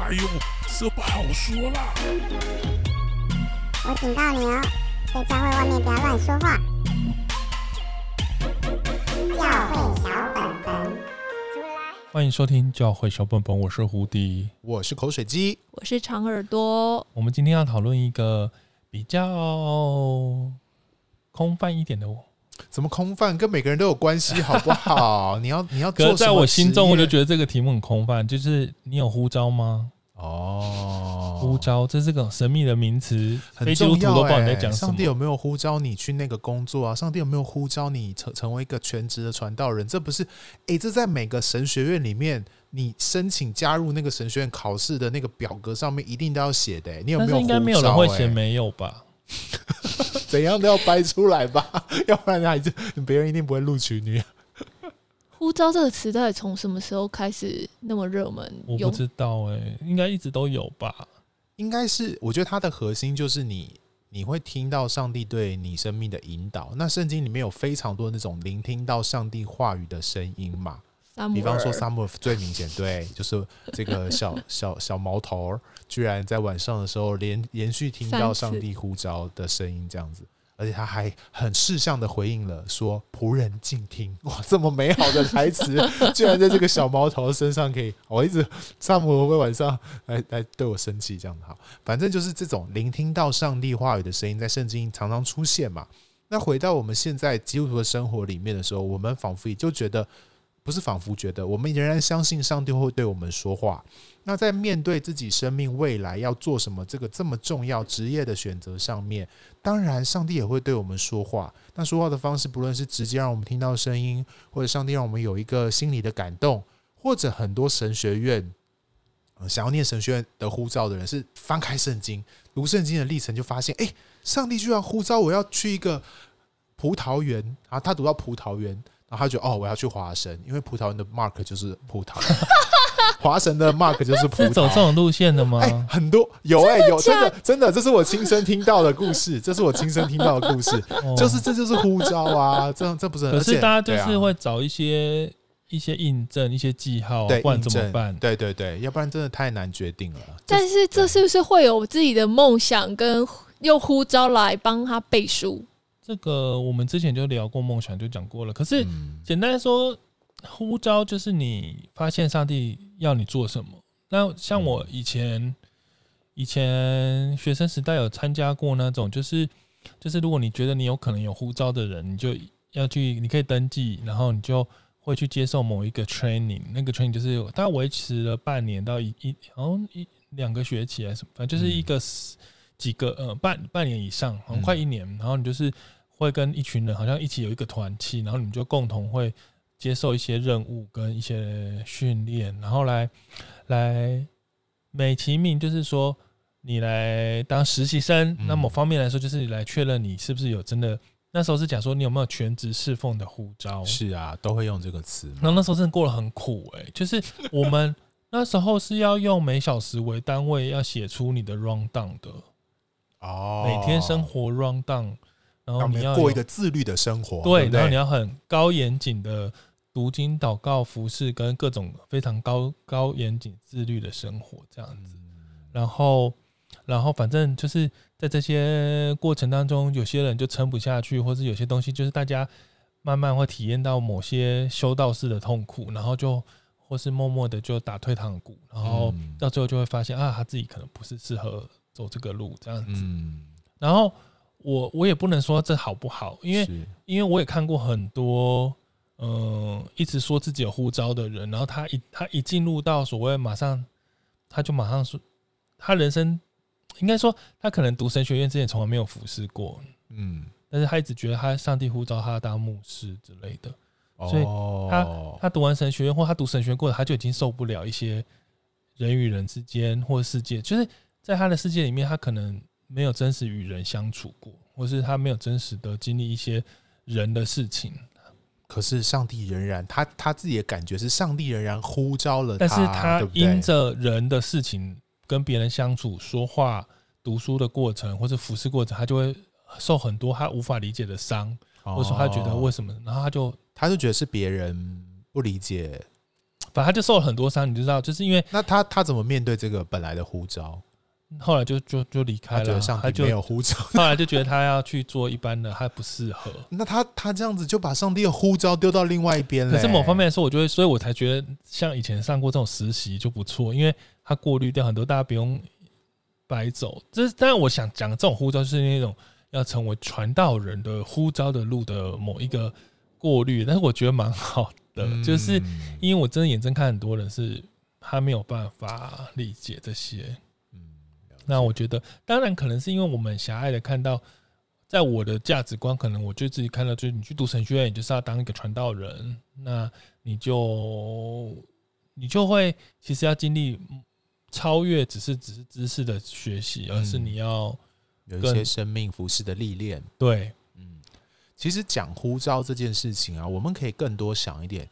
哎呦，这不好说啦！我警告你哦，在教会外面不要乱说话。教会小本本，欢迎收听教会小本本，我是胡迪，我是口水鸡，我是长耳朵。我们今天要讨论一个比较空泛一点的。怎么空泛？跟每个人都有关系，好不好？你要 你要做什么？在我心中，我就觉得这个题目很空泛。就是你有呼召吗？哦，呼召，这是个神秘的名词，很重要。哎，上帝有没有呼召你去那个工作啊？上帝有没有呼召你成成为一个全职的传道人？这不是哎，这在每个神学院里面，你申请加入那个神学院考试的那个表格上面一定都要写的。你有没有？应该没有人会写没有吧？怎样都要掰出来吧，要不然还是别人一定不会录取你。呼召这个词到底从什么时候开始那么热门？我不知道哎、欸，应该一直都有吧？应该是，我觉得它的核心就是你，你会听到上帝对你生命的引导。那圣经里面有非常多那种聆听到上帝话语的声音嘛。比方说撒母耳最明显，对，就是这个 小小小毛头，居然在晚上的时候连连续听到上帝呼召的声音，这样子，而且他还很识相的回应了，说仆人静听。哇，这么美好的台词，居然在这个小毛头身上可以，我一直撒母耳会不会晚上来来对我生气这样子？好，反正就是这种聆听到上帝话语的声音，在圣经常常出现嘛。那回到我们现在基督徒的生活里面的时候，我们仿佛也就觉得。不是仿佛觉得我们仍然相信上帝会对我们说话。那在面对自己生命未来要做什么这个这么重要职业的选择上面，当然上帝也会对我们说话。那说话的方式，不论是直接让我们听到声音，或者上帝让我们有一个心里的感动，或者很多神学院想要念神学院的呼召的人，是翻开圣经读圣经的历程，就发现，哎，上帝居然呼召我要去一个葡萄园啊！他读到葡萄园。然后他就哦，我要去华神，因为葡萄园的 mark 就是葡萄，华神的 mark 就是葡萄。是走这种路线的吗？欸、很多有哎、欸，有真的真的，这是我亲身听到的故事，这是我亲身听到的故事，哦、就是这就是呼召啊，这这不是很？可是大家就是会找一些、啊、一些印证、一些记号，对，不然怎么办？对对对，要不然真的太难决定了。但是这是不是会有自己的梦想，跟用呼召来帮他背书？这个我们之前就聊过梦想，就讲过了。可是简单说，呼召就是你发现上帝要你做什么。那像我以前以前学生时代有参加过那种，就是就是如果你觉得你有可能有呼召的人，你就要去，你可以登记，然后你就会去接受某一个 training。那个 training 就是大概维持了半年到一一好像一两个学期还是什么，反正就是一个几个呃半半年以上，很快一年，然后你就是。会跟一群人好像一起有一个团契，然后你们就共同会接受一些任务跟一些训练，然后来来美其名就是说你来当实习生。那某方面来说，就是你来确认你是不是有真的。那时候是讲说你有没有全职侍奉的护照。是啊，都会用这个词。然后那时候真的过得很苦哎、欸，就是我们那时候是要用每小时为单位，要写出你的 rundown 的哦，每天生活 rundown。然后你要过一个自律的生活，对，然后你要很高严谨的读经、祷告、服饰，跟各种非常高高严谨、自律的生活这样子。然后，然后反正就是在这些过程当中，有些人就撑不下去，或是有些东西就是大家慢慢会体验到某些修道士的痛苦，然后就或是默默的就打退堂鼓，然后到最后就会发现啊，他自己可能不是适合走这个路这样子。然后。我我也不能说这好不好，因为因为我也看过很多，嗯、呃，一直说自己有护照的人，然后他一他一进入到所谓马上，他就马上说，他人生应该说他可能读神学院之前从来没有服侍过，嗯，但是他一直觉得他上帝呼召他当牧师之类的，所以他他读完神学院或他读神学院过后，他就已经受不了一些人与人之间或世界，就是在他的世界里面，他可能。没有真实与人相处过，或是他没有真实的经历一些人的事情。可是上帝仍然，他他自己的感觉是上帝仍然呼召了他，但是他因着人的事情跟别人相处、说话、读书的过程，或者服侍过程，他就会受很多他无法理解的伤，或者说他觉得为什么，然后他就他就觉得是别人不理解反正他就受了很多伤，你知道，就是因为那他他怎么面对这个本来的呼召？后来就就就离开了，上帝没有呼召，后来就觉得他要去做一般的，他不适合。那他他这样子就把上帝的呼召丢到另外一边了。可是某方面来说，我觉得，所以我才觉得像以前上过这种实习就不错，因为他过滤掉很多，大家不用白走。这当然，我想讲这种呼召是那种要成为传道人的呼召的路的某一个过滤，但是我觉得蛮好的，嗯、就是因为我真的眼睁看很多人是他没有办法理解这些。那我觉得，当然可能是因为我们狭隘的看到，在我的价值观，可能我就自己看到，就是你去读神学院，你就是要当一个传道人，那你就你就会其实要经历超越，只是只是知识的学习，而是你要有一些生命服饰的历练。对，嗯，其实讲呼召这件事情啊，我们可以更多想一点。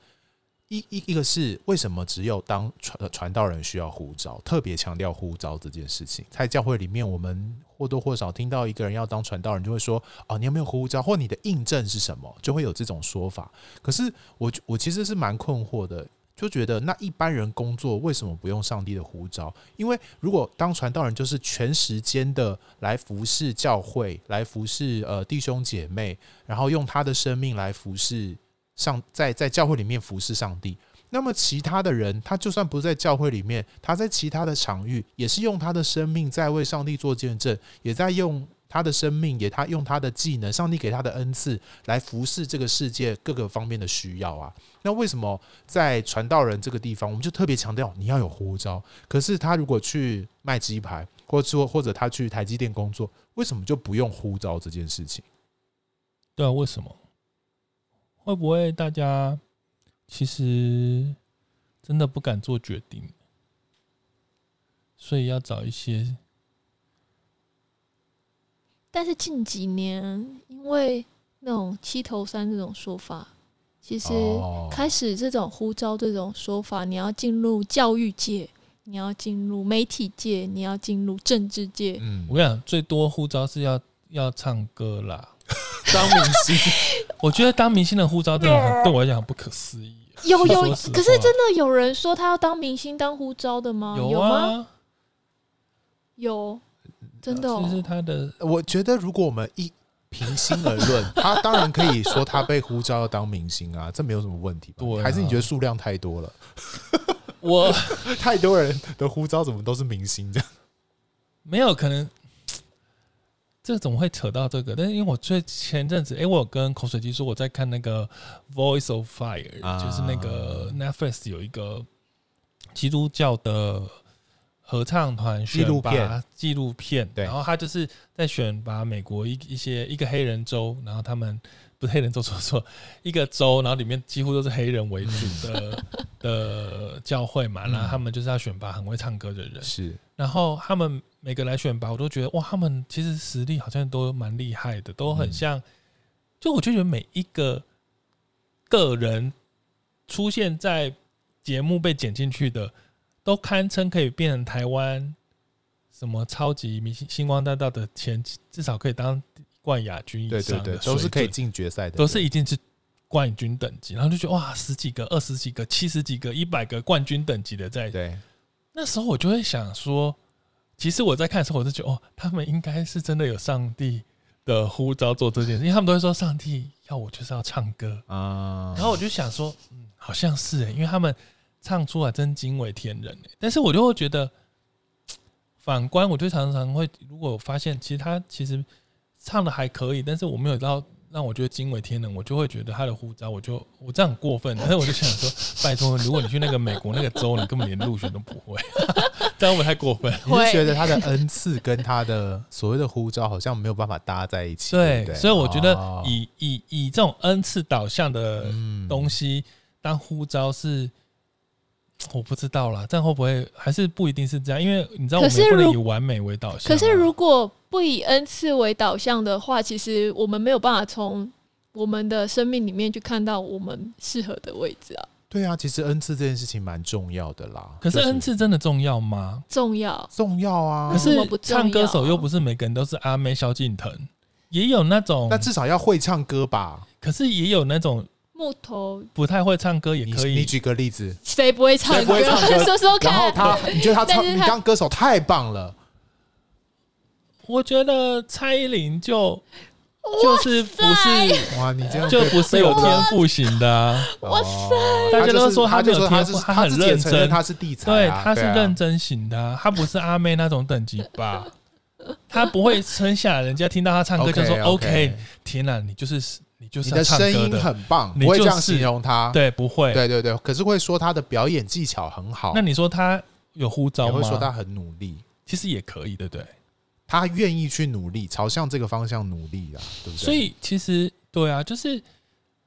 一一一个是为什么只有当传传道人需要呼召，特别强调呼召这件事情。在教会里面，我们或多或少听到一个人要当传道人，就会说：“哦，你有没有呼召？或你的印证是什么？”就会有这种说法。可是我我其实是蛮困惑的，就觉得那一般人工作为什么不用上帝的呼召？因为如果当传道人就是全时间的来服侍教会，来服侍呃弟兄姐妹，然后用他的生命来服侍。上在在教会里面服侍上帝，那么其他的人，他就算不在教会里面，他在其他的场域，也是用他的生命在为上帝做见证，也在用他的生命，也他用他的技能，上帝给他的恩赐来服侍这个世界各个方面的需要啊。那为什么在传道人这个地方，我们就特别强调你要有呼召？可是他如果去卖鸡排，或者说或者他去台积电工作，为什么就不用呼召这件事情？对啊，为什么？会不会大家其实真的不敢做决定，所以要找一些？但是近几年，因为那种七头三这种说法，其实开始这种呼召这种说法，你要进入教育界，你要进入媒体界，你要进入政治界。嗯，我跟你讲，最多呼召是要要唱歌啦。当明星，我觉得当明星的护照真的很对我来讲不可思议。有有，可是真的有人说他要当明星当护照的吗？有吗？有，真的。其实他的，我觉得如果我们一平心而论，他当然可以说他被呼召要当明星啊，这没有什么问题。对，还是你觉得数量太多了？我 太多人的呼召怎么都是明星这样？没有可能。这怎么会扯到这个？但是因为我最前阵子，哎、欸，我有跟口水鸡说我在看那个《Voice of Fire》，啊，就是那个 Netflix 有一个基督教的合唱团纪录片，纪录片。对，然后他就是在选拔美国一一些一个黑人州，然后他们不是黑人州，说错，一个州，然后里面几乎都是黑人为主的 的教会嘛，然后他们就是要选拔很会唱歌的人，是，然后他们。每个来选拔，我都觉得哇，他们其实实力好像都蛮厉害的，都很像。就我就觉得每一个个人出现在节目被剪进去的，都堪称可以变成台湾什么超级明星、星光大道的前，至少可以当冠亚军以上的，对对对，都是可以进决赛的，都是已经是冠军等级。然后就觉得哇，十几个、二十几个、七十几个、一百个冠军等级的在。对，那时候我就会想说。其实我在看的时候，我就觉得哦，他们应该是真的有上帝的呼召做这件事，因为他们都会说上帝要我就是要唱歌啊。然后我就想说，嗯，好像是哎，因为他们唱出来真惊为天人哎。但是我就会觉得，反观我就常常会，如果我发现其实他其实唱的还可以，但是我没有到。让我觉得惊为天人，我就会觉得他的呼召，我就我这样很过分。但是我就想说，拜托，如果你去那个美国那个州，你根本连入选都不会，这样会不会太过分？我就觉得他的恩赐跟他的所谓的呼召好像没有办法搭在一起。对，所以我觉得以以以这种恩赐导向的东西当呼召是。我不知道啦，这样会不会还是不一定是这样？因为你知道，我们不能以完美为导向。可是如果不以恩赐为导向的话，其实我们没有办法从我们的生命里面去看到我们适合的位置啊。对啊，其实恩赐这件事情蛮重要的啦。可是恩赐真的重要吗？重要，重要啊！可是唱歌手又不是每个人都是阿妹、萧敬腾，也有那种，那至少要会唱歌吧？可是也有那种。木头不太会唱歌也可以。你举个例子，谁不会唱歌？说说看。然后他，你觉得他唱，他你当歌手太棒了。我觉得蔡依林就就是不是哇，你这样就不是有天赋型的、啊。哇塞！大家都说他没有天赋，他很认真，他是地才、啊，对，他是认真型的、啊，他不是阿妹那种等级吧？他不会撑下来，人家听到他唱歌就说 OK, okay。天哪，你就是。你就是你的声音很棒，不会这样形容他。对，不会。对对对，可是会说他的表演技巧很好。那你说他有呼召吗？会说他很努力，其实也可以，对不对？他愿意去努力，朝向这个方向努力啊，对不对？所以其实对啊，就是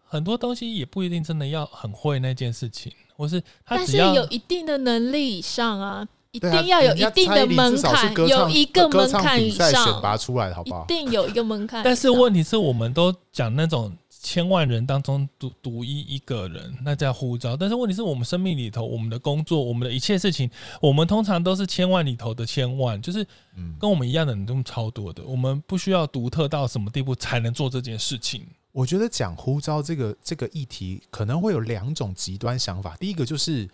很多东西也不一定真的要很会那件事情，或是他只要但是有一定的能力以上啊。一定要有一定的门槛，有一个门槛以上选拔出来，好不好？一定有一个门槛。但是问题是，我们都讲那种千万人当中独独一一个人，那叫呼召。但是问题是我们生命里头，我们的工作，我们的一切事情，我们通常都是千万里头的千万，就是跟我们一样的人都超多的。我们不需要独特到什么地步才能做这件事情。我觉得讲呼召这个这个议题，可能会有两种极端想法。第一个就是，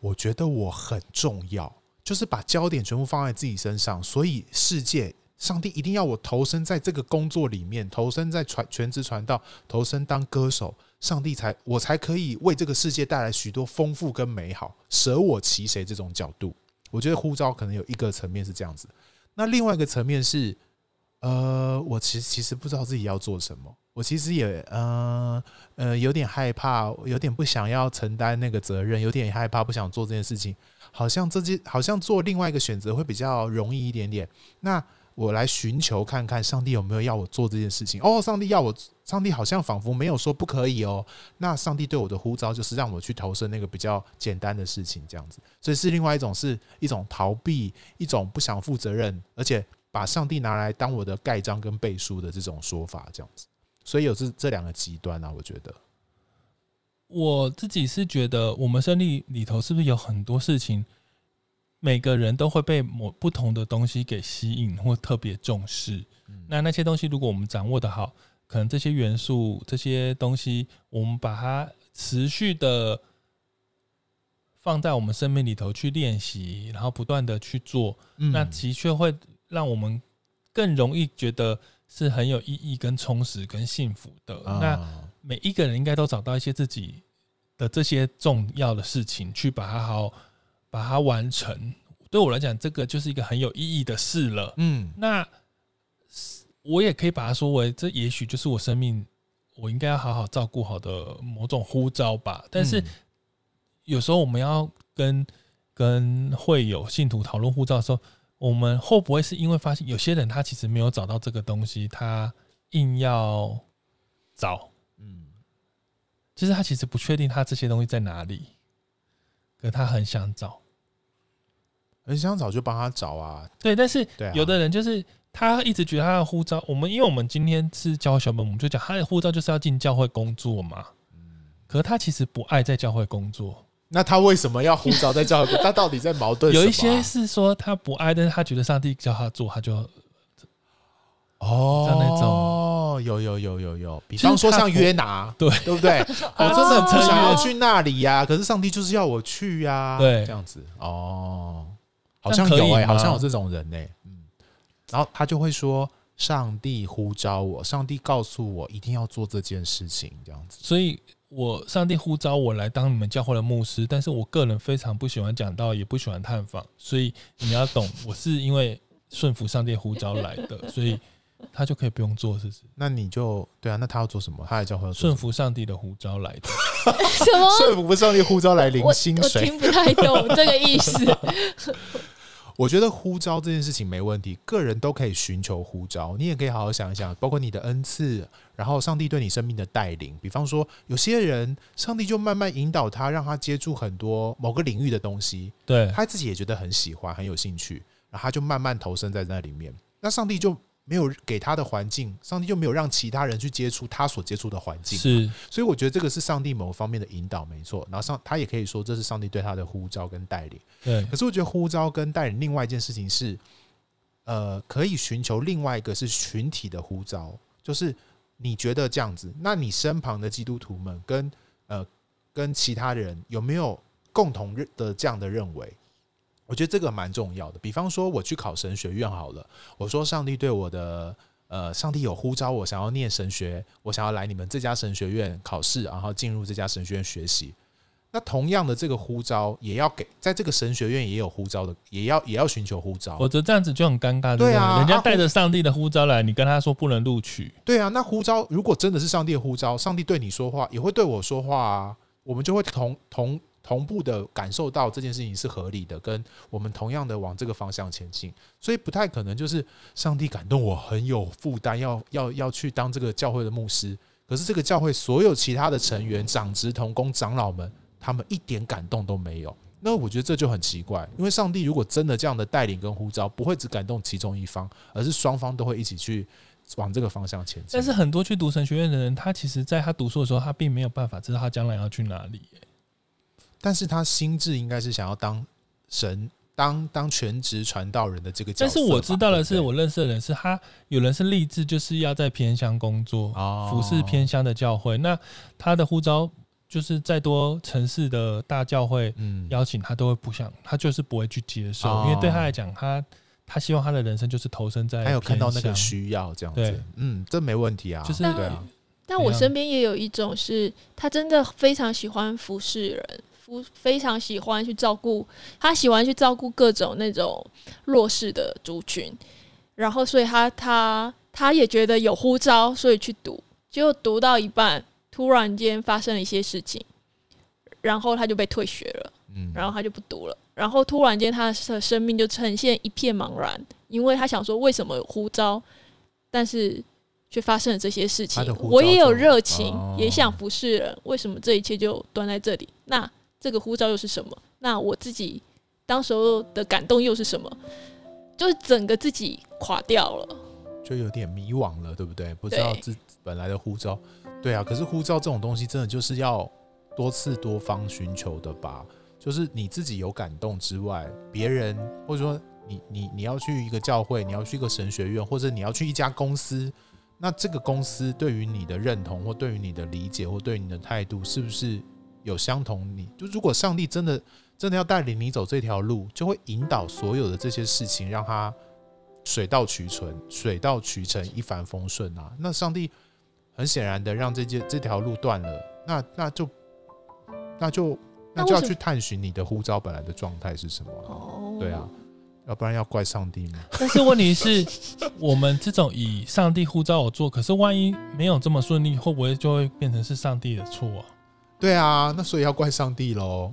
我觉得我很重要。就是把焦点全部放在自己身上，所以世界上帝一定要我投身在这个工作里面，投身在传全职传道，投身当歌手，上帝才我才可以为这个世界带来许多丰富跟美好，舍我其谁这种角度，我觉得呼召可能有一个层面是这样子，那另外一个层面是，呃，我其实其实不知道自己要做什么，我其实也呃呃有点害怕，有点不想要承担那个责任，有点害怕不想做这件事情。好像这些好像做另外一个选择会比较容易一点点。那我来寻求看看上帝有没有要我做这件事情。哦，上帝要我，上帝好像仿佛没有说不可以哦。那上帝对我的呼召就是让我去投身那个比较简单的事情，这样子。所以是另外一种，是一种逃避，一种不想负责任，而且把上帝拿来当我的盖章跟背书的这种说法，这样子。所以有这这两个极端啊，我觉得。我自己是觉得，我们生命里头是不是有很多事情，每个人都会被某不同的东西给吸引或特别重视。那那些东西，如果我们掌握的好，可能这些元素、这些东西，我们把它持续的放在我们生命里头去练习，然后不断的去做，那的确会让我们更容易觉得是很有意义、跟充实、跟幸福的。那每一个人应该都找到一些自己的这些重要的事情，去把它好把它完成。对我来讲，这个就是一个很有意义的事了。嗯，那我也可以把它说为，这也许就是我生命我应该要好好照顾好的某种呼召吧。但是有时候我们要跟跟会有信徒讨论护照的时候，我们会不会是因为发现有些人他其实没有找到这个东西，他硬要找？嗯就是他其实不确定他这些东西在哪里，可他很想找，很想找就帮他找啊。对，但是有的人就是他一直觉得他的护照，我们因为我们今天是教小本，我们就讲他的护照就是要进教会工作嘛。可是他其实不爱在教会工作，那他为什么要呼召在教会？他到底在矛盾？有一些是说他不爱，但是他觉得上帝叫他做，他就哦，像那种。哦，有有有有有，比方说像约拿，对对不对？我 真的不想要去那里呀，可是上帝就是要我去呀，对，这样子哦，好像有哎，好像有这种人哎，嗯，然后他就会说，上帝呼召我，上帝告诉我一定要做这件事情，这样子，所以我上帝呼召我来当你们教会的牧师，但是我个人非常不喜欢讲道，也不喜欢探访，所以你要懂，我是因为顺服上帝呼召来的，所以。他就可以不用做，是不是？那你就对啊。那他要做什么？他也叫会顺服上帝的呼召来的。什么？顺服上帝呼召来领薪水？我听不太懂 这个意思。我觉得呼召这件事情没问题，个人都可以寻求呼召。你也可以好好想一想，包括你的恩赐，然后上帝对你生命的带领。比方说，有些人上帝就慢慢引导他，让他接触很多某个领域的东西。对，他自己也觉得很喜欢，很有兴趣，然后他就慢慢投身在那里面。那上帝就。没有给他的环境，上帝就没有让其他人去接触他所接触的环境。是，所以我觉得这个是上帝某方面的引导，没错。然后上他也可以说这是上帝对他的呼召跟带领。对。可是我觉得呼召跟带领另外一件事情是，呃，可以寻求另外一个是群体的呼召，就是你觉得这样子，那你身旁的基督徒们跟呃跟其他人有没有共同的这样的认为？我觉得这个蛮重要的。比方说，我去考神学院好了，我说上帝对我的呃，上帝有呼召我想要念神学，我想要来你们这家神学院考试，然后进入这家神学院学习。那同样的这个呼召也要给，在这个神学院也有呼召的，也要也要寻求呼召。否则这样子就很尴尬，对啊，人家带着上帝的呼召来，你跟他说不能录取。对啊，那呼召如果真的是上帝的呼召，上帝对你说话，也会对我说话啊，我们就会同同同步的感受到这件事情是合理的，跟我们同样的往这个方向前进，所以不太可能就是上帝感动我很有负担，要要要去当这个教会的牧师，可是这个教会所有其他的成员、长职同工、长老们。他们一点感动都没有，那我觉得这就很奇怪。因为上帝如果真的这样的带领跟呼召，不会只感动其中一方，而是双方都会一起去往这个方向前进。但是很多去读神学院的人，他其实在他读书的时候，他并没有办法知道他将来要去哪里。但是他心智应该是想要当神，当当全职传道人的这个角色。但是我知道的是，我认识的人是他，有人是立志就是要在偏乡工作，服侍偏乡的教会。那他的呼召。就是再多城市的大教会，邀请他都会不想，他就是不会去接受，因为对他来讲，他他希望他的人生就是投身在，他有看到那个需要这样子，嗯，这没问题啊，就是对啊。但我身边也有一种是，他真的非常喜欢服侍人，服非常喜欢去照顾，他喜欢去照顾各种那种弱势的族群，然后所以他他他也觉得有呼召，所以去读，结果读到一半。突然间发生了一些事情，然后他就被退学了，嗯，然后他就不读了，然后突然间他的生命就呈现一片茫然，因为他想说为什么有呼召，但是却发生了这些事情。我也有热情，哦、也想服侍人，为什么这一切就端在这里？那这个呼召又是什么？那我自己当时候的感动又是什么？就是整个自己垮掉了，就有点迷惘了，对不对？不知道自本来的呼召。对啊，可是呼召这种东西，真的就是要多次多方寻求的吧？就是你自己有感动之外，别人或者说你你你要去一个教会，你要去一个神学院，或者你要去一家公司，那这个公司对于你的认同，或对于你的理解，或对于你的态度，是不是有相同你？你就如果上帝真的真的要带领你走这条路，就会引导所有的这些事情，让它水到渠成，水到渠成，一帆风顺啊！那上帝。很显然的，让这件这条路断了，那那就那就那就要去探寻你的呼召本来的状态是什么？哦，对啊，要不然要怪上帝吗？但是问题是，我们这种以上帝呼召我做，可是万一没有这么顺利，会不会就会变成是上帝的错啊？对啊，那所以要怪上帝喽。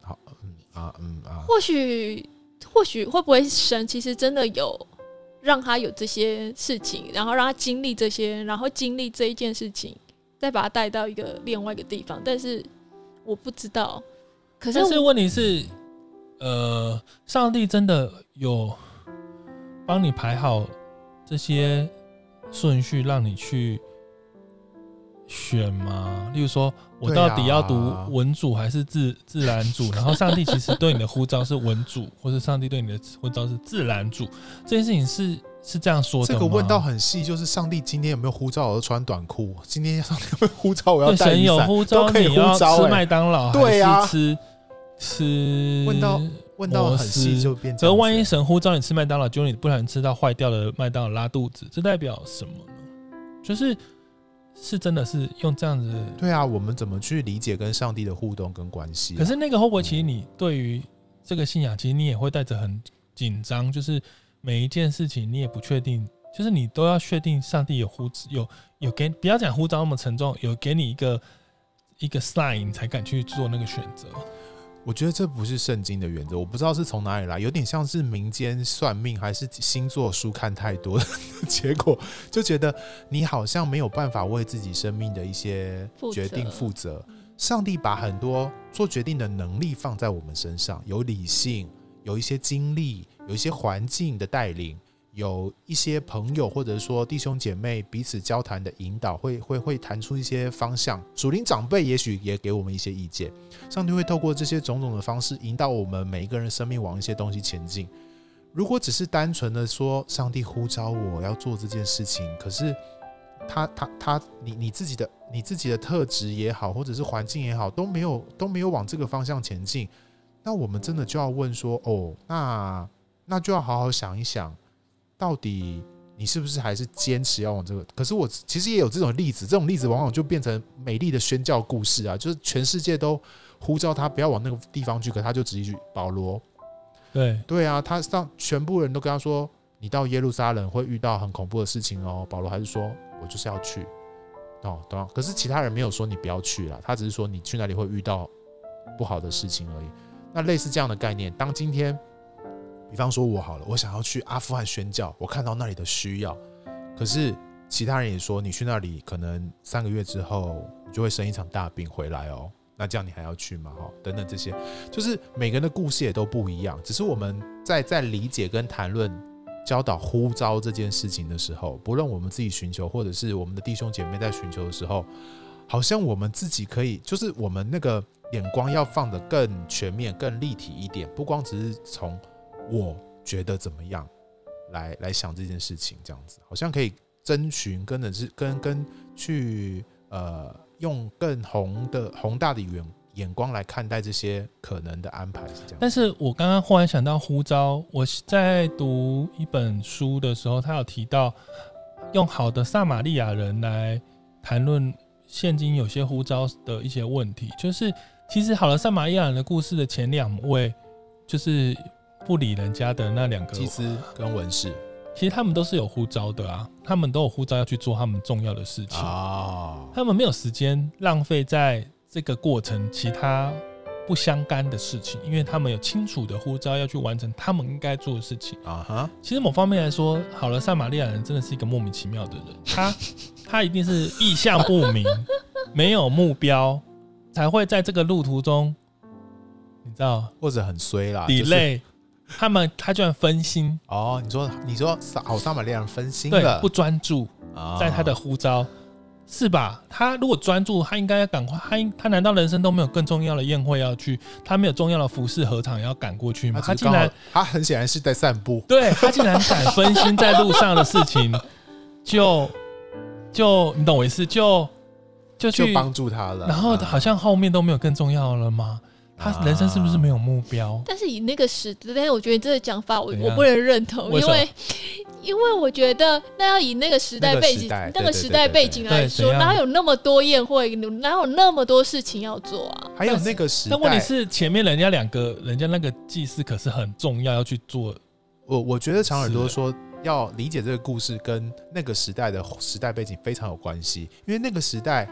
好，嗯啊，嗯啊，或许或许会不会神其实真的有？让他有这些事情，然后让他经历这些，然后经历这一件事情，再把他带到一个另外一个地方。但是我不知道，可是，但是问题是，呃，上帝真的有帮你排好这些顺序，让你去选吗？例如说，我到底要读文组还是自自然组？然后上帝其实对你的呼召是文组，或者上帝对你的呼召是自然组？这件事情是是这样说的？这个问到很细，就是上帝今天有没有呼召我穿短裤？今天上帝有没有呼召我要带雨伞？都可以呼召。吃麦当劳对呀，吃吃问到问到很细就变。可万一神呼召你吃麦当劳，结果你不小心吃到坏掉的麦当劳拉肚子，这代表什么呢？就是。是真的是用这样子，对啊，我们怎么去理解跟上帝的互动跟关系啊？可是那个会不会，其实你对于这个信仰，其实你也会带着很紧张，就是每一件事情你也不确定，就是你都要确定上帝有呼有有给，不要讲呼召那么沉重，有给你一个一个 sign，你才敢去做那个选择。我觉得这不是圣经的原则，我不知道是从哪里来，有点像是民间算命还是星座书看太多的 结果，就觉得你好像没有办法为自己生命的一些决定负责。上帝把很多做决定的能力放在我们身上，有理性，有一些经历，有一些环境的带领。有一些朋友或者说弟兄姐妹彼此交谈的引导，会会会谈出一些方向。属灵长辈也许也给我们一些意见。上帝会透过这些种种的方式引导我们每一个人生命往一些东西前进。如果只是单纯的说上帝呼召我要做这件事情，可是他他他，你你自己的你自己的特质也好，或者是环境也好，都没有都没有往这个方向前进，那我们真的就要问说，哦，那那就要好好想一想，到底你是不是还是坚持要往这个？可是我其实也有这种例子，这种例子往往就变成美丽的宣教故事啊，就是全世界都呼召他不要往那个地方去，可他就直接去保罗。对对啊，他让全部人都跟他说，你到耶路撒冷会遇到很恐怖的事情哦。保罗还是说。我就是要去，哦，懂吗？可是其他人没有说你不要去了，他只是说你去那里会遇到不好的事情而已。那类似这样的概念，当今天，比方说我好了，我想要去阿富汗宣教，我看到那里的需要，可是其他人也说你去那里可能三个月之后你就会生一场大病回来哦，那这样你还要去吗？哈，等等这些，就是每个人的故事也都不一样，只是我们在在理解跟谈论。教导呼召这件事情的时候，不论我们自己寻求，或者是我们的弟兄姐妹在寻求的时候，好像我们自己可以，就是我们那个眼光要放得更全面、更立体一点，不光只是从我觉得怎么样来来想这件事情，这样子好像可以征询，跟的是跟跟去呃，用更宏的宏大的远。眼光来看待这些可能的安排是这样，但是我刚刚忽然想到呼召，我在读一本书的时候，他有提到用好的撒玛利亚人来谈论现今有些呼召的一些问题，就是其实好的撒玛利亚人的故事的前两位，就是不理人家的那两个祭司跟文士，其实他们都是有呼召的啊，他们都有呼召要去做他们重要的事情啊，他们没有时间浪费在。这个过程，其他不相干的事情，因为他们有清楚的呼召要去完成他们应该做的事情啊哈。其实某方面来说，好了，撒玛利亚人真的是一个莫名其妙的人，他他一定是意向不明，没有目标，才会在这个路途中，你知道，或者很衰啦，delay，他们他居然分心哦。你说你说好撒玛利亚人分心了，不专注在他的呼召。是吧？他如果专注，他应该要赶快。他应他难道人生都没有更重要的宴会要去？他没有重要的服饰合场要赶过去吗？他竟然，他很显然是在散步。对，他竟然敢分心在路上的事情，就就你懂我意思？就就去帮助他了。然后好像后面都没有更重要了吗？他人生是不是没有目标？但是以那个时，但是我觉得这个讲法我我不能认同，因为。因为我觉得，那要以那个时代背景，那个时代背景来说，哪有那么多宴会，哪有那么多事情要做啊？还有那个时代，但问题是前面人家两个人家那个祭祀可是很重要，要去做。我我觉得长耳朵说要理解这个故事跟那个时代的时代背景非常有关系，因为那个时代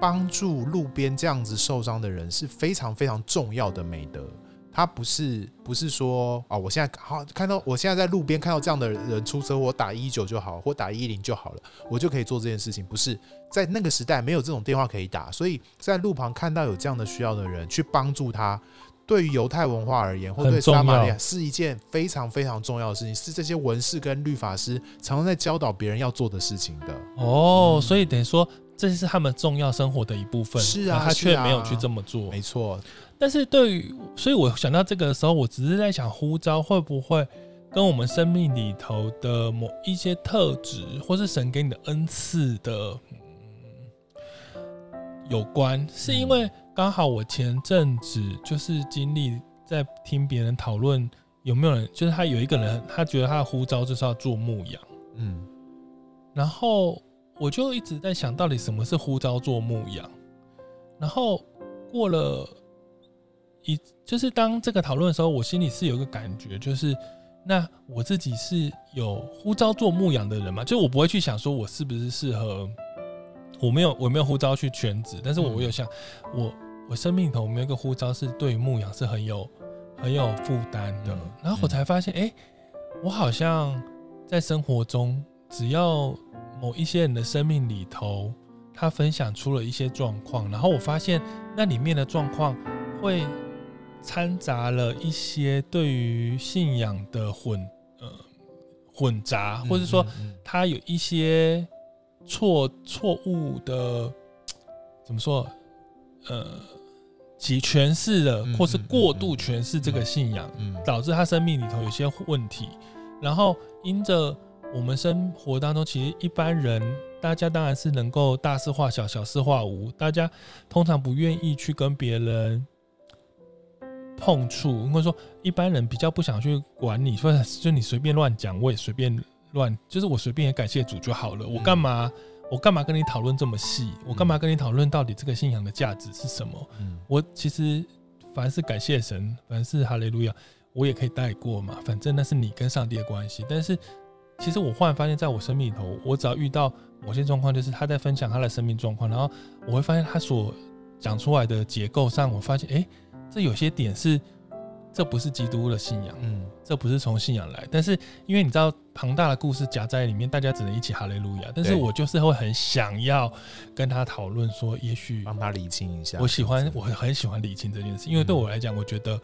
帮助路边这样子受伤的人是非常非常重要的美德。他不是不是说啊，我现在好看到，我现在在路边看到这样的人出车祸，我打一一九就好，或打一一零就好了，我就可以做这件事情。不是在那个时代没有这种电话可以打，所以在路旁看到有这样的需要的人去帮助他，对于犹太文化而言，或对撒玛利亚是一件非常非常重要的事情，是这些文士跟律法师常常在教导别人要做的事情的。哦，所以等于说这是他们重要生活的一部分。是啊，他却没有去这么做。没错。但是对于，所以我想到这个时候，我只是在想，呼召会不会跟我们生命里头的某一些特质，或是神给你的恩赐的，嗯，有关？是因为刚好我前阵子就是经历在听别人讨论有没有人，就是他有一个人，他觉得他的呼召就是要做牧羊，嗯，然后我就一直在想到底什么是呼召做牧羊，然后过了。一就是当这个讨论的时候，我心里是有一个感觉，就是那我自己是有呼召做牧羊的人嘛，就我不会去想说我是不是适合，我没有我没有呼召去全职，但是我有想我我生命里头没有一个呼召是对牧羊是很有很有负担的，然后我才发现，哎，我好像在生活中，只要某一些人的生命里头，他分享出了一些状况，然后我发现那里面的状况会。掺杂了一些对于信仰的混呃混杂，或者说他有一些错错误的怎么说呃，其诠释了，或是过度诠释这个信仰，导致他生命里头有些问题。然后因着我们生活当中，其实一般人大家当然是能够大事化小，小事化无。大家通常不愿意去跟别人碰触，或者说一般人比较不想去管你，说就你随便乱讲，我也随便乱，就是我随便也感谢主就好了。我干嘛？我干嘛跟你讨论这么细？我干嘛跟你讨论到底这个信仰的价值是什么？嗯我其实凡是感谢神，凡是哈利路亚，我也可以带过嘛。反正那是你跟上帝的关系，但是。其实我忽然发现，在我生命里头，我只要遇到某些状况，就是他在分享他的生命状况，然后我会发现他所讲出来的结构上，我发现，哎，这有些点是，这不是基督的信仰，嗯，这不是从信仰来。但是因为你知道庞大的故事夹在里面，大家只能一起哈利路亚。但是我就是会很想要跟他讨论说，也许帮他理清一下。我喜欢，我很喜欢理清这件事，因为对我来讲，我觉得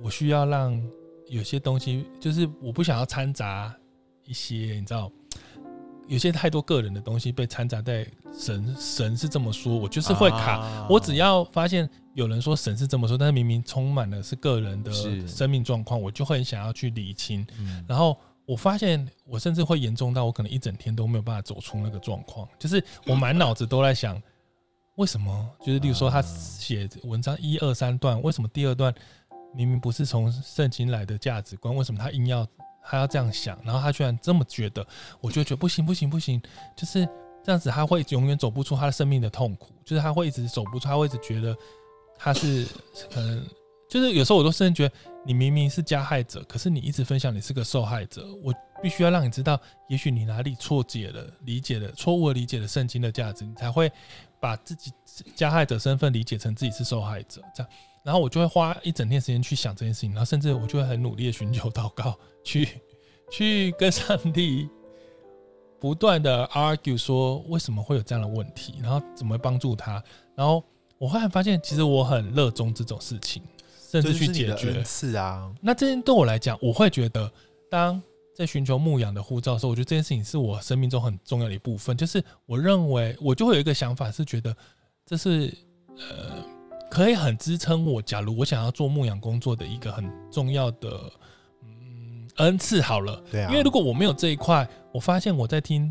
我需要让有些东西，就是我不想要掺杂。一些你知道，有些太多个人的东西被掺杂在神，神是这么说，我就是会卡。啊、我只要发现有人说神是这么说，但是明明充满了是个人的生命状况，我就会很想要去理清。嗯、然后我发现我甚至会严重到我可能一整天都没有办法走出那个状况，就是我满脑子都在想为什么？就是例如说他写文章一二三段，为什么第二段明明不是从圣经来的价值观，为什么他硬要？他要这样想，然后他居然这么觉得，我就觉得不行不行不行，就是这样子，他会永远走不出他的生命的痛苦，就是他会一直走不出，他会一直觉得他是可能，就是有时候我都甚至觉得，你明明是加害者，可是你一直分享你是个受害者，我必须要让你知道，也许你哪里错解了、理解了、错误的理解了圣经的价值，你才会把自己加害者身份理解成自己是受害者，这样。然后我就会花一整天时间去想这件事情，然后甚至我就会很努力的寻求祷告，去去跟上帝不断的 argue 说为什么会有这样的问题，然后怎么帮助他。然后我忽然发现，其实我很热衷这种事情，甚至去解决。是啊，那这件对我来讲，我会觉得，当在寻求牧养的护照的时候，我觉得这件事情是我生命中很重要的一部分。就是我认为，我就会有一个想法，是觉得这是呃。可以很支撑我。假如我想要做牧养工作的一个很重要的嗯恩赐，好了，对啊，因为如果我没有这一块，我发现我在听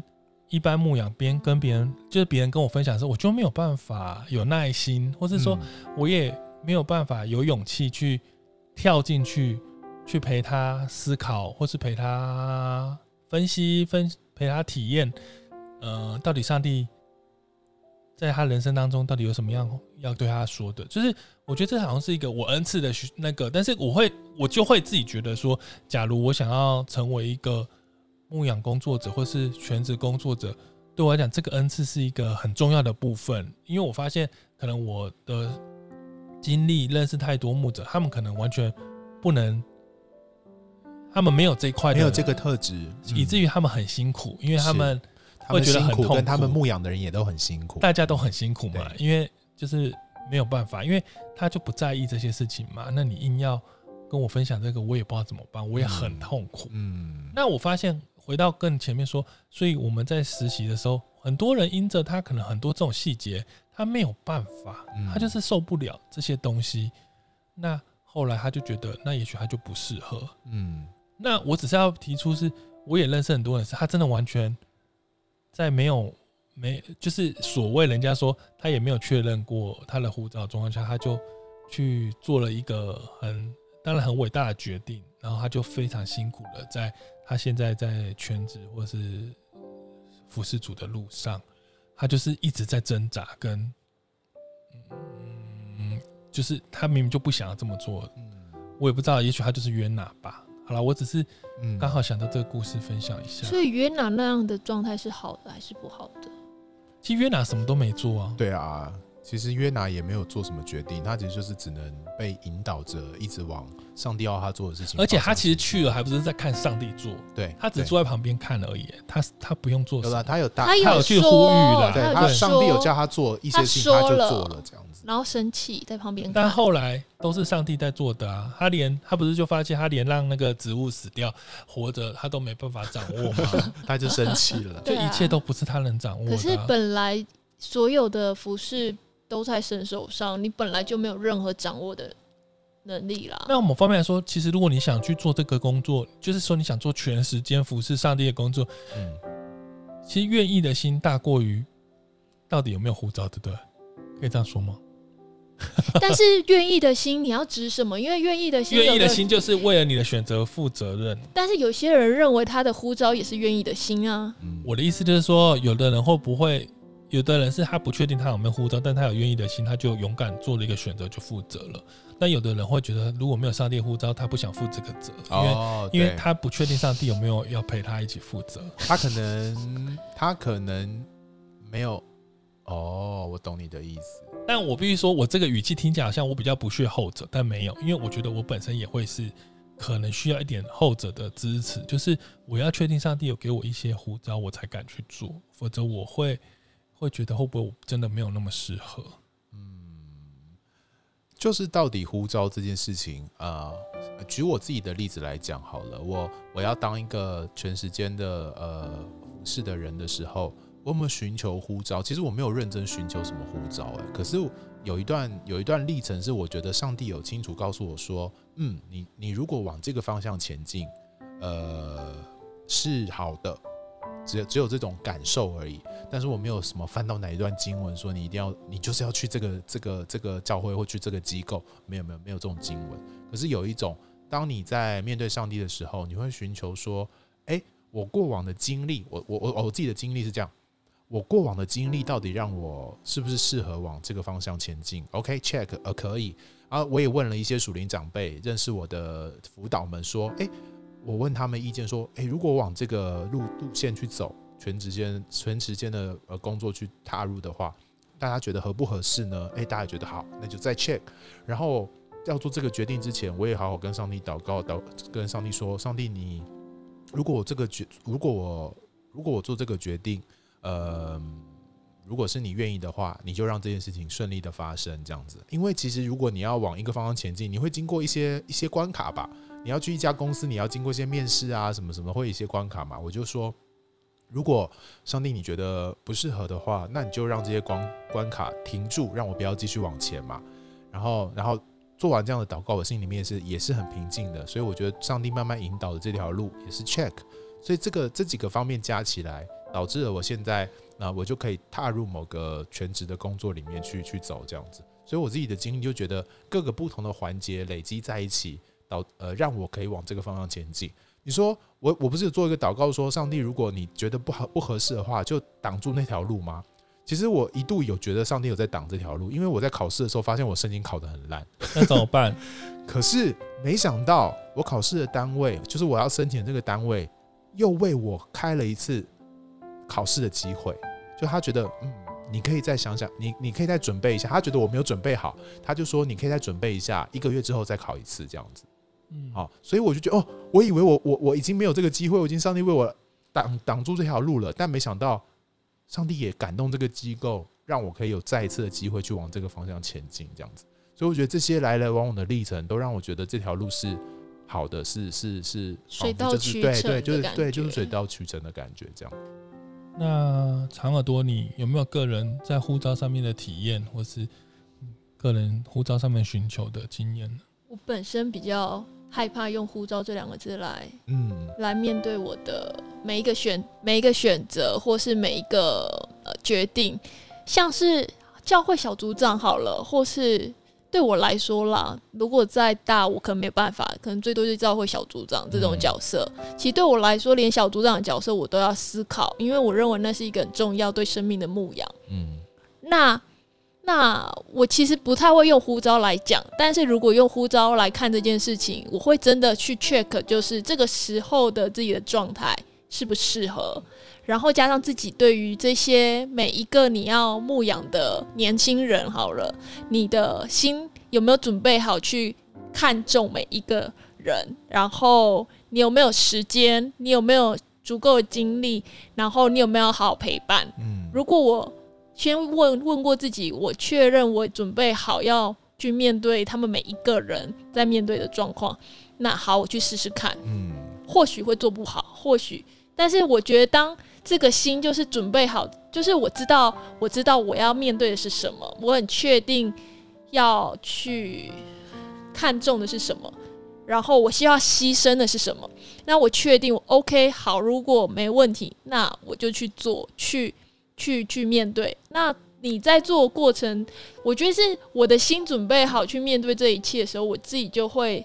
一般牧养边跟别人，就是别人跟我分享的时候，我就没有办法有耐心，或是说我也没有办法有勇气去跳进去，去陪他思考，或是陪他分析分陪他体验，呃，到底上帝。在他人生当中，到底有什么样要对他说的？就是我觉得这好像是一个我恩赐的那个，但是我会我就会自己觉得说，假如我想要成为一个牧养工作者或是全职工作者，对我来讲，这个恩赐是一个很重要的部分。因为我发现，可能我的经历认识太多牧者，他们可能完全不能，他们没有这一块，没有这个特质，以至于他们很辛苦，因为他们。会觉得很痛苦，跟他们牧养的人也都很辛苦，大家都很辛苦嘛，因为就是没有办法，因为他就不在意这些事情嘛。那你硬要跟我分享这个，我也不知道怎么办，我也很痛苦。嗯，那我发现回到更前面说，所以我们在实习的时候，很多人因着他可能很多这种细节，他没有办法，他就是受不了这些东西。那后来他就觉得，那也许他就不适合。嗯，那我只是要提出是，我也认识很多人，是他真的完全。在没有没就是所谓人家说他也没有确认过他的护照状况下，他就去做了一个很当然很伟大的决定，然后他就非常辛苦的在他现在在全职或是服侍主的路上，他就是一直在挣扎跟嗯，就是他明明就不想要这么做，我也不知道，也许他就是冤哪吧。好了，我只是刚好想到这个故事分享一下。所以约拿那样的状态是好的还是不好的？其实约拿什么都没做啊。对啊，其实约拿也没有做什么决定，他其实就是只能被引导着一直往上帝要他做的事情。而且他其实去了，还不是在看上帝做？对，他只坐在旁边看而已。他他不用做什么，他有大，他有去呼吁了，对，他上帝有叫他做一些事情，他就做了这样子。然后生气在旁边看，但后来都是上帝在做的啊！他连他不是就发现他连让那个植物死掉活着他都没办法掌握吗？他就生气了，就一切都不是他能掌握的啊。可是本来所有的服事都在神手上，你本来就没有任何掌握的能力啦。那某方面来说，其实如果你想去做这个工作，就是说你想做全时间服侍上帝的工作，嗯，其实愿意的心大过于到底有没有护照，对不对？可以这样说吗？但是愿意的心，你要指什么？因为愿意的心，愿意的心就是为了你的选择负责任。但是有些人认为他的呼召也是愿意的心啊。嗯，我的意思就是说，有的人会不会，有的人是他不确定他有没有护照，但他有愿意的心，他就勇敢做了一个选择，就负责了。但有的人会觉得，如果没有上帝护照，他不想负这个责，因为、哦、因为他不确定上帝有没有要陪他一起负责。他可能，他可能没有。哦，我懂你的意思。但我必须说，我这个语气听起来好像我比较不屑后者，但没有，因为我觉得我本身也会是可能需要一点后者的支持，就是我要确定上帝有给我一些护照，我才敢去做，否则我会会觉得会不会真的没有那么适合。嗯，就是到底呼召这件事情啊，举我自己的例子来讲好了，我我要当一个全时间的呃服侍的人的时候。我有没有寻求呼召？其实我没有认真寻求什么呼召，哎，可是有一段有一段历程是我觉得上帝有清楚告诉我说，嗯，你你如果往这个方向前进，呃，是好的，只有只有这种感受而已。但是我没有什么翻到哪一段经文说你一定要你就是要去这个这个这个教会或去这个机构，没有没有没有这种经文。可是有一种，当你在面对上帝的时候，你会寻求说，哎，我过往的经历，我我我我自己的经历是这样。我过往的经历到底让我是不是适合往这个方向前进？OK，check，、呃，可以。啊，我也问了一些属灵长辈，认识我的辅导们说，诶、欸，我问他们意见说，诶、如果往这个路路线去走，全时间全时间的呃工作去踏入的话，大家觉得合不合适呢？诶、大家觉得好，那就再 check。然后要做这个决定之前，我也好好跟上帝祷告，祷跟上帝说，上帝你，如果我这个决，如果我如果我做这个决定。呃，如果是你愿意的话，你就让这件事情顺利的发生，这样子。因为其实如果你要往一个方向前进，你会经过一些一些关卡吧。你要去一家公司，你要经过一些面试啊，什么什么，会有一些关卡嘛。我就说，如果上帝你觉得不适合的话，那你就让这些关关卡停住，让我不要继续往前嘛。然后，然后做完这样的祷告，我心里面是也是很平静的。所以我觉得上帝慢慢引导的这条路也是 check。所以这个这几个方面加起来。导致了我现在，那我就可以踏入某个全职的工作里面去去走这样子，所以我自己的经历就觉得各个不同的环节累积在一起，导呃让我可以往这个方向前进。你说我我不是有做一个祷告说，上帝如果你觉得不好不合适的话，就挡住那条路吗？其实我一度有觉得上帝有在挡这条路，因为我在考试的时候发现我圣经考得很烂，那怎么办？可是没想到我考试的单位，就是我要申请的这个单位，又为我开了一次。考试的机会，就他觉得，嗯，你可以再想想，你你可以再准备一下。他觉得我没有准备好，他就说你可以再准备一下，一个月之后再考一次这样子。嗯，好，所以我就觉得，哦，我以为我我我已经没有这个机会，我已经上帝为我挡挡住这条路了，但没想到上帝也感动这个机构，让我可以有再一次的机会去往这个方向前进这样子。所以我觉得这些来来往往的历程，都让我觉得这条路是好的，是是是水到渠成，对对，就是对，就是水到渠成的感觉这样。那长耳朵，你有没有个人在护照上面的体验，或是个人护照上面寻求的经验呢？我本身比较害怕用“呼召”这两个字来，嗯，来面对我的每一个选每一个选择，或是每一个呃决定，像是教会小组长好了，或是。对我来说啦，如果再大，我可能没办法，可能最多就教会小组长这种角色。嗯、其实对我来说，连小组长的角色我都要思考，因为我认为那是一个很重要对生命的牧养。嗯，那那我其实不太会用呼召来讲，但是如果用呼召来看这件事情，我会真的去 check，就是这个时候的自己的状态适不适合。然后加上自己对于这些每一个你要牧养的年轻人，好了，你的心有没有准备好去看重每一个人？然后你有没有时间？你有没有足够的精力？然后你有没有好好陪伴？嗯，如果我先问问过自己，我确认我准备好要去面对他们每一个人在面对的状况，那好，我去试试看。嗯，或许会做不好，或许，但是我觉得当。这个心就是准备好，就是我知道，我知道我要面对的是什么，我很确定要去看重的是什么，然后我需要牺牲的是什么。那我确定我 OK 好，如果没问题，那我就去做，去去去面对。那你在做过程，我觉得是我的心准备好去面对这一切的时候，我自己就会，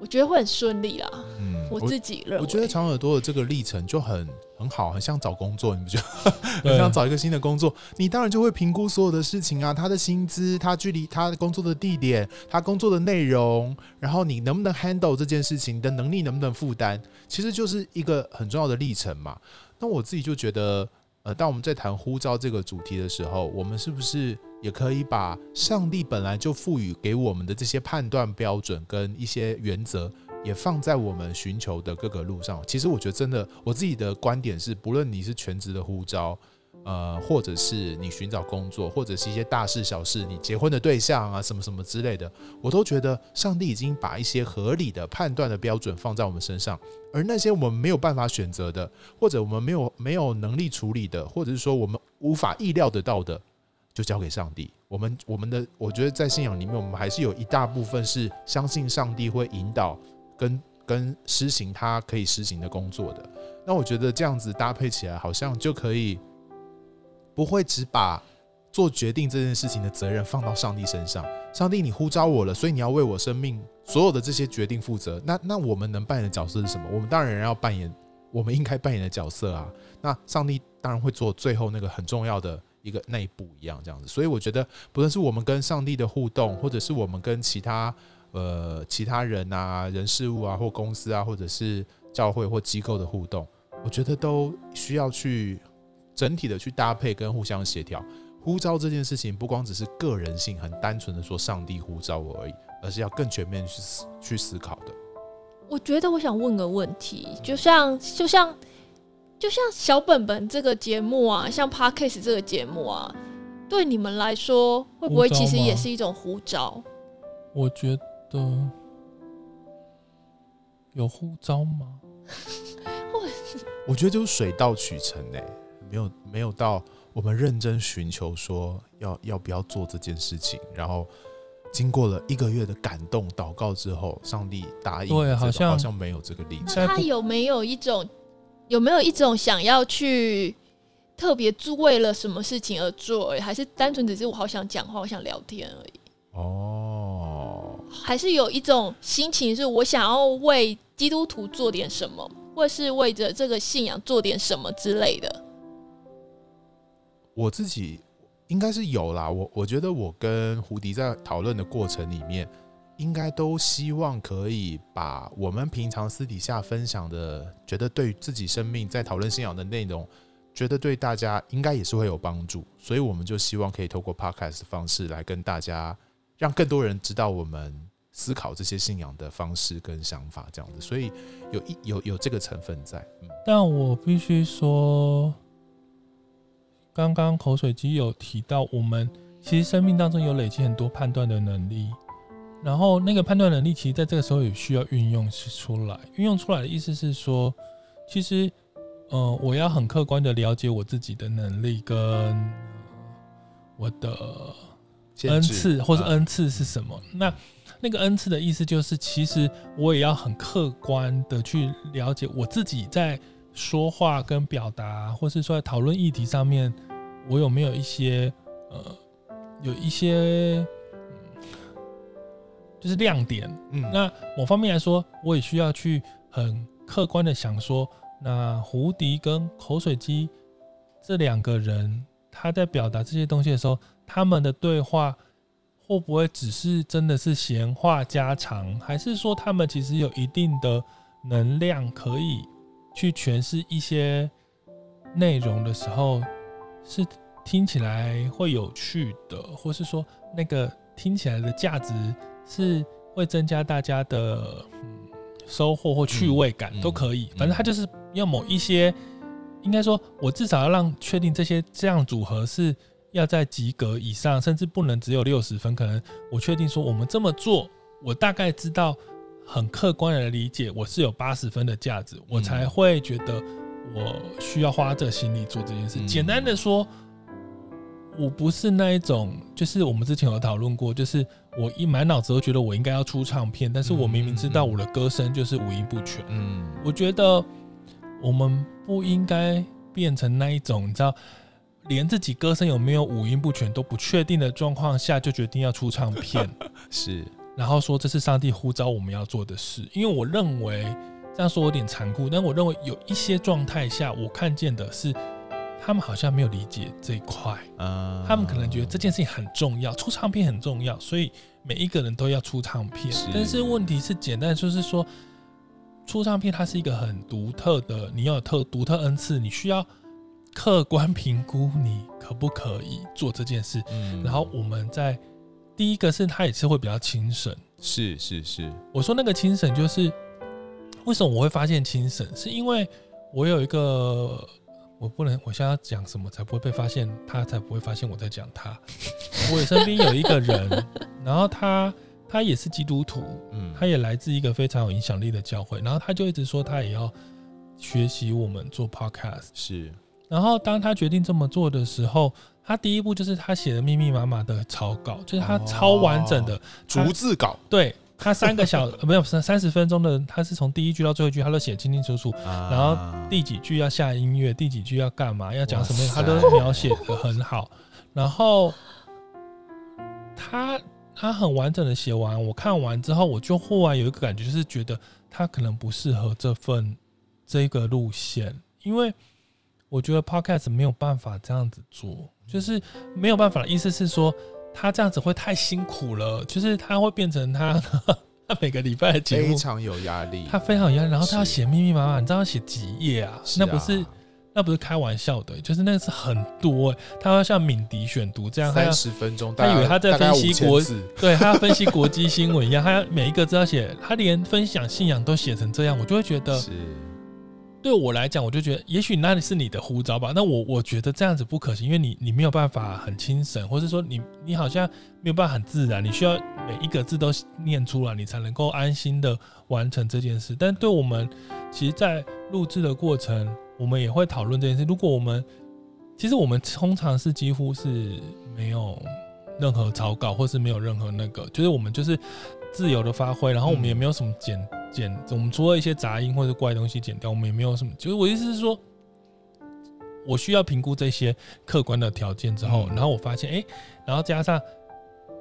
我觉得会很顺利啦。嗯，我自己认为，我觉得长耳朵的这个历程就很很好，很像找工作，你不觉得？很像找一个新的工作，你当然就会评估所有的事情啊，他的薪资，他距离他工作的地点，他工作的内容，然后你能不能 handle 这件事情，你的能力能不能负担，其实就是一个很重要的历程嘛。那我自己就觉得。呃，当我们在谈呼召这个主题的时候，我们是不是也可以把上帝本来就赋予给我们的这些判断标准跟一些原则，也放在我们寻求的各个路上？其实，我觉得真的，我自己的观点是，不论你是全职的呼召。呃，或者是你寻找工作，或者是一些大事小事，你结婚的对象啊，什么什么之类的，我都觉得上帝已经把一些合理的判断的标准放在我们身上，而那些我们没有办法选择的，或者我们没有没有能力处理的，或者是说我们无法意料得到的，就交给上帝。我们我们的，我觉得在信仰里面，我们还是有一大部分是相信上帝会引导跟跟施行他可以施行的工作的。那我觉得这样子搭配起来，好像就可以。不会只把做决定这件事情的责任放到上帝身上。上帝，你呼召我了，所以你要为我生命所有的这些决定负责。那那我们能扮演的角色是什么？我们当然要扮演我们应该扮演的角色啊。那上帝当然会做最后那个很重要的一个那一步一样这样子。所以我觉得，不论是我们跟上帝的互动，或者是我们跟其他呃其他人啊、人事物啊，或公司啊，或者是教会或机构的互动，我觉得都需要去。整体的去搭配跟互相协调，呼召这件事情不光只是个人性，很单纯的说上帝呼召我而已，而是要更全面去思去思考的。我觉得我想问个问题，就像就像就像小本本这个节目啊，像 Podcast 这个节目啊，对你们来说会不会其实也是一种呼召？我觉得有呼召吗？我觉得就是水到渠成哎、欸。没有没有到我们认真寻求说要要不要做这件事情，然后经过了一个月的感动祷告之后，上帝答应，对，好像好像没有这个例子。他有没有一种有没有一种想要去特别做为了什么事情而做，还是单纯只是我好想讲话，我想聊天而已？哦，还是有一种心情是我想要为基督徒做点什么，或是为着这个信仰做点什么之类的。我自己应该是有啦，我我觉得我跟胡迪在讨论的过程里面，应该都希望可以把我们平常私底下分享的，觉得对自己生命在讨论信仰的内容，觉得对大家应该也是会有帮助，所以我们就希望可以透过 Podcast 的方式来跟大家，让更多人知道我们思考这些信仰的方式跟想法这样子，所以有一有有这个成分在。但我必须说。刚刚口水鸡有提到，我们其实生命当中有累积很多判断的能力，然后那个判断能力，其实在这个时候也需要运用出来。运用出来的意思是说，其实，呃，我要很客观的了解我自己的能力跟我的恩赐，或是恩赐是什么。那那个恩赐的意思就是，其实我也要很客观的去了解我自己在。说话跟表达，或是说在讨论议题上面，我有没有一些呃，有一些、嗯、就是亮点？嗯，那某方面来说，我也需要去很客观的想说，那胡迪跟口水鸡这两个人，他在表达这些东西的时候，他们的对话会不会只是真的是闲话家常，还是说他们其实有一定的能量可以？去诠释一些内容的时候，是听起来会有趣的，或是说那个听起来的价值是会增加大家的嗯收获或趣味感都可以。反正他就是要某一些，应该说，我至少要让确定这些这样组合是要在及格以上，甚至不能只有六十分。可能我确定说我们这么做，我大概知道。很客观的理解，我是有八十分的价值，我才会觉得我需要花这心力做这件事。简单的说，我不是那一种，就是我们之前有讨论过，就是我一满脑子都觉得我应该要出唱片，但是我明明知道我的歌声就是五音不全。嗯，我觉得我们不应该变成那一种，你知道，连自己歌声有没有五音不全都不确定的状况下，就决定要出唱片，是，然后说这是上帝呼召我们要做的事。因为我认为这样说有点残酷，但我认为有一些状态下，我看见的是。他们好像没有理解这一块，啊，他们可能觉得这件事情很重要，出唱片很重要，所以每一个人都要出唱片。是，但是问题是简单，就是说出唱片它是一个很独特的，你要有特独特恩赐，你需要客观评估你可不可以做这件事。嗯，然后我们在第一个是他也是会比较轻省，是是是。我说那个轻省就是为什么我会发现轻省，是因为我有一个。我不能，我现在要讲什么才不会被发现，他才不会发现我在讲他。我身边有一个人，然后他他也是基督徒，嗯，他也来自一个非常有影响力的教会，然后他就一直说他也要学习我们做 podcast，是。然后当他决定这么做的时候，他第一步就是他写的密密麻麻的草稿，就是他超完整的逐字稿，对。他三个小 没有三三十分钟的，他是从第一句到最后一句，他都写清清楚楚。啊、然后第几句要下音乐，第几句要干嘛，要讲什么，他都描写的很好。然后他他很完整的写完，我看完之后，我就忽然有一个感觉，就是觉得他可能不适合这份这个路线，因为我觉得 Podcast 没有办法这样子做，就是没有办法的意思是说。他这样子会太辛苦了，就是他会变成他，他每个礼拜的节目非常有压力，他非常有压力，然后他要写密密麻麻，你知道要写几页啊？那不是那不是开玩笑的，就是那个是很多、欸，他要像敏迪选读这样，三十分钟，他以为他在分析国，对，他要分析国际新闻一样，他要每一个字要写，他连分享信仰都写成这样，我就会觉得。对我来讲，我就觉得，也许那里是你的呼召吧。那我我觉得这样子不可行，因为你你没有办法很轻省，或是说你你好像没有办法很自然，你需要每一个字都念出来，你才能够安心的完成这件事。但对我们，其实，在录制的过程，我们也会讨论这件事。如果我们其实我们通常是几乎是没有任何草稿，或是没有任何那个，就是我们就是自由的发挥，然后我们也没有什么剪。剪，我们除了一些杂音或者怪东西剪掉，我们也没有什么。就是我意思是说，我需要评估这些客观的条件之后，然后我发现，哎，然后加上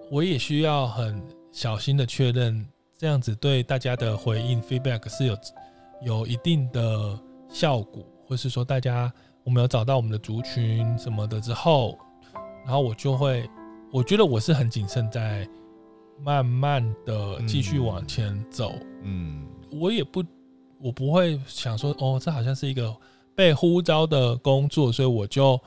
我也需要很小心的确认，这样子对大家的回应 feedback 是有有一定的效果，或是说大家我们有找到我们的族群什么的之后，然后我就会，我觉得我是很谨慎在。慢慢的继续往前走，嗯，我也不，我不会想说，哦，这好像是一个被呼召的工作，所以我就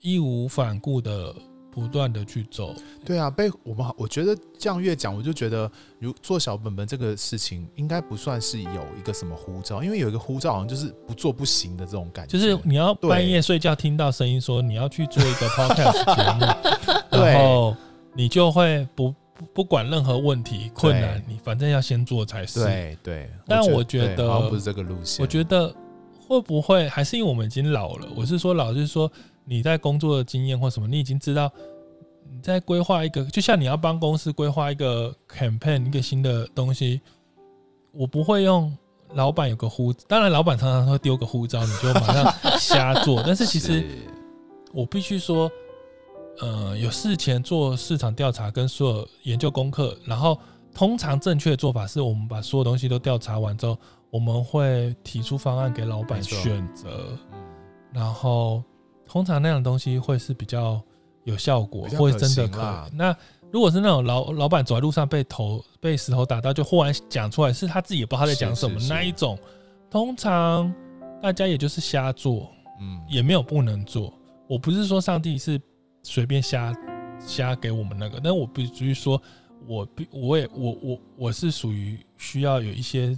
义无反顾的不断的去走。对啊，被我们，我觉得这样越讲，我就觉得，如做小本本这个事情，应该不算是有一个什么呼召，因为有一个呼召，好像就是不做不行的这种感觉。就是你要半夜睡觉听到声音说你要去做一个 podcast 节目，然后你就会不。不管任何问题困难，你反正要先做才是。对对。但我觉得好像不是这个路线。我觉得会不会还是因为我们已经老了？我是说老，就是说你在工作的经验或什么，你已经知道你在规划一个，就像你要帮公司规划一个 campaign 一个新的东西，我不会用老板有个呼，当然老板常常会丢个呼召，你就马上瞎做。但是其实我必须说。呃，有事前做市场调查跟所有研究功课，然后通常正确的做法是我们把所有东西都调查完之后，我们会提出方案给老板选择，然后通常那样的东西会是比较有效果，或者真的可以。那如果是那种老老板走在路上被头被石头打到，就忽然讲出来是他自己也不知道他在讲什么那一种，通常大家也就是瞎做，嗯，也没有不能做。我不是说上帝是。随便瞎瞎给我们那个，但我必须说，我必我也我我我是属于需要有一些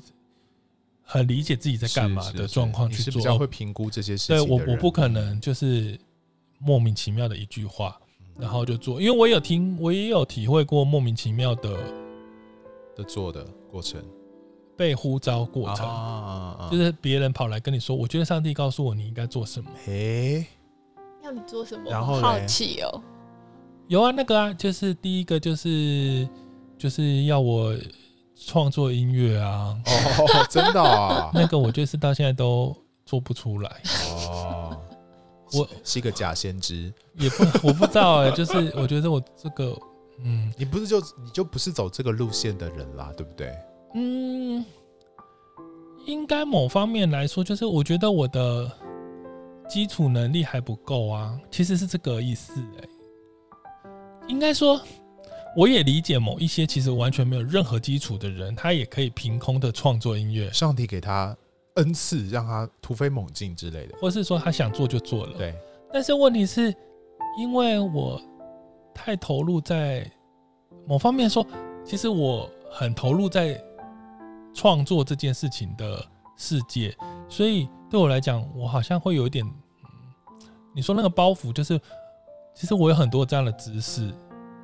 很理解自己在干嘛的状况去做，比较会评估这些事情。对，我我不可能就是莫名其妙的一句话，然后就做，因为我有听，我也有体会过莫名其妙的的做的过程，被呼召过程，就是别人跑来跟你说，我觉得上帝告诉我你应该做什么，诶。要你做什么？然后好奇哦。有啊，那个啊，就是第一个就是就是要我创作音乐啊。哦，真的啊？那个我就是到现在都做不出来。哦，我是一个假先知，也不我不知道哎、欸，就是我觉得我这个嗯，你不是就你就不是走这个路线的人啦，对不对？嗯，应该某方面来说，就是我觉得我的基础能力还不够啊，其实是这个意思哎、欸。应该说，我也理解某一些其实完全没有任何基础的人，他也可以凭空的创作音乐。上帝给他恩赐，让他突飞猛进之类的，或是说他想做就做了。对。但是问题是，因为我太投入在某方面说，其实我很投入在创作这件事情的世界，所以对我来讲，我好像会有一点，你说那个包袱就是。其实我有很多这样的知识，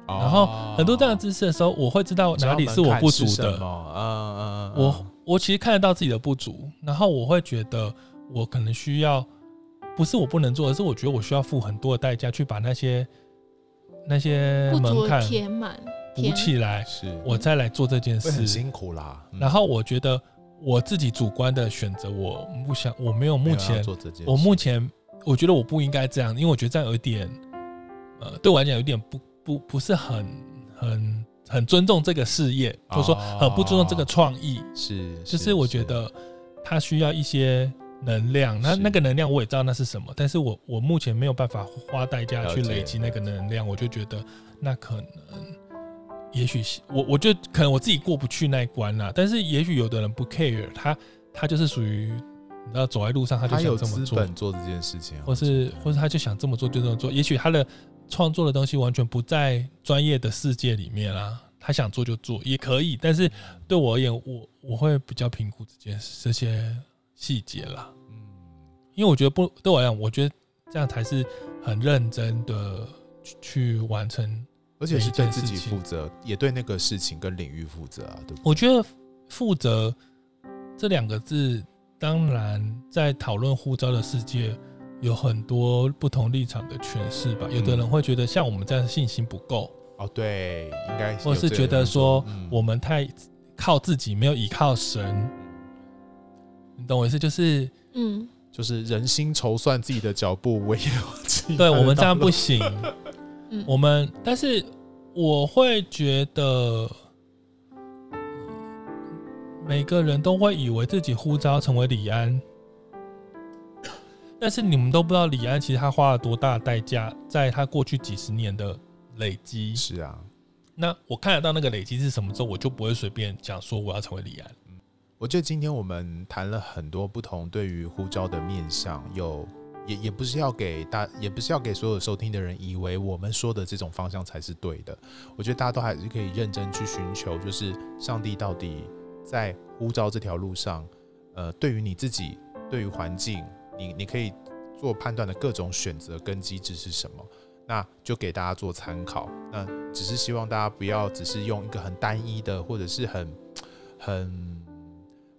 哦、然后很多这样的知识的时候，我会知道哪里是我不足的。嗯嗯嗯，我我其实看得到自己的不足，然后我会觉得我可能需要，不是我不能做，而是我觉得我需要付很多的代价去把那些那些门槛填满补起来，是我再来做这件事。很辛苦啦。嗯、然后我觉得我自己主观的选择，我不想，我没有目前做这件事，我目前我觉得我不应该这样，因为我觉得这样有一点。呃，对我来讲有点不不不是很很很尊重这个事业，或者说很不尊重这个创意，是，就是我觉得他需要一些能量，那那个能量我也知道那是什么，但是我我目前没有办法花代价去累积那个能量，我就觉得那可能，也许我我觉得可能我自己过不去那一关啦，但是也许有的人不 care，他他就是属于。然后走在路上，他就想这么做，做这件事情，或是，或是他就想这么做，就这么做。也许他的创作的东西完全不在专业的世界里面啦，他想做就做也可以。但是对我而言，我我会比较评估这件事这些细节啦。嗯，因为我觉得不对我来讲，我觉得这样才是很认真的去完成，而且是对自己负责，也对那个事情跟领域负责啊。对，我觉得负责这两个字。当然，在讨论护照的世界，有很多不同立场的诠释吧。有的人会觉得像我们这样信心不够哦，对，应该，或是觉得说我们太靠自己，没有依靠神。你懂我意思？就是，嗯，就是人心筹算自己的脚步，唯有对我们这样不行。我们，但是我会觉得。每个人都会以为自己呼召成为李安，但是你们都不知道李安其实他花了多大的代价，在他过去几十年的累积。是啊，那我看得到那个累积是什么之后，我就不会随便讲说我要成为李安。我觉得今天我们谈了很多不同对于呼召的面向，有也也不是要给大，也不是要给所有收听的人以为我们说的这种方向才是对的。我觉得大家都还是可以认真去寻求，就是上帝到底。在呼召这条路上，呃，对于你自己，对于环境，你你可以做判断的各种选择跟机制是什么？那就给大家做参考。那只是希望大家不要只是用一个很单一的，或者是很很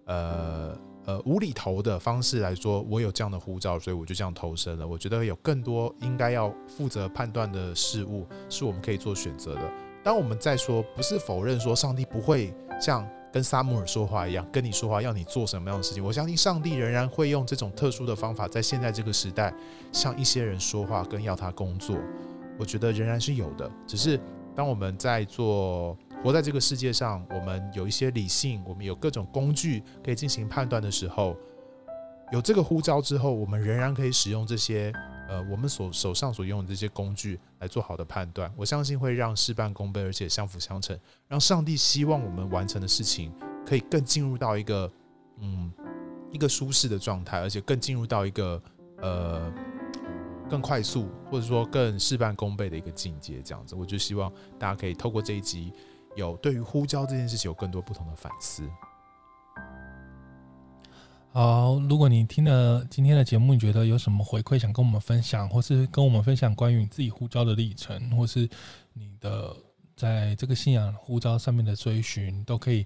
呃呃无厘头的方式来说，我有这样的呼召，所以我就这样投身了。我觉得有更多应该要负责判断的事物，是我们可以做选择的。当我们在说，不是否认说上帝不会像。跟撒母耳说话一样，跟你说话，要你做什么样的事情？我相信上帝仍然会用这种特殊的方法，在现在这个时代，向一些人说话，跟要他工作。我觉得仍然是有的。只是当我们在做活在这个世界上，我们有一些理性，我们有各种工具可以进行判断的时候，有这个呼召之后，我们仍然可以使用这些。呃，我们所手上所用的这些工具来做好的判断，我相信会让事半功倍，而且相辅相成，让上帝希望我们完成的事情可以更进入到一个嗯一个舒适的状态，而且更进入到一个呃更快速或者说更事半功倍的一个境界。这样子，我就希望大家可以透过这一集，有对于呼召这件事情有更多不同的反思。好，如果你听了今天的节目，你觉得有什么回馈想跟我们分享，或是跟我们分享关于你自己呼召的历程，或是你的在这个信仰呼召上面的追寻，都可以，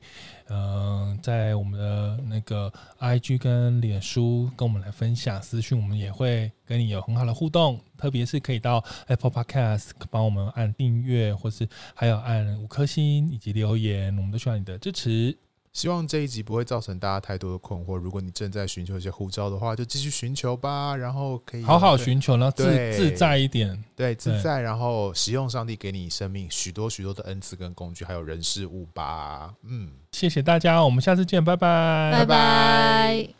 嗯、呃，在我们的那个 IG 跟脸书跟我们来分享私讯，我们也会跟你有很好的互动。特别是可以到 Apple Podcast 帮我们按订阅，或是还有按五颗星以及留言，我们都需要你的支持。希望这一集不会造成大家太多的困惑。如果你正在寻求一些护照的话，就继续寻求吧。然后可以好好寻求，然后自自在一点，对，自在。然后使用上帝给你生命许多许多的恩赐跟工具，还有人事物吧。嗯，谢谢大家，我们下次见，拜拜，拜拜。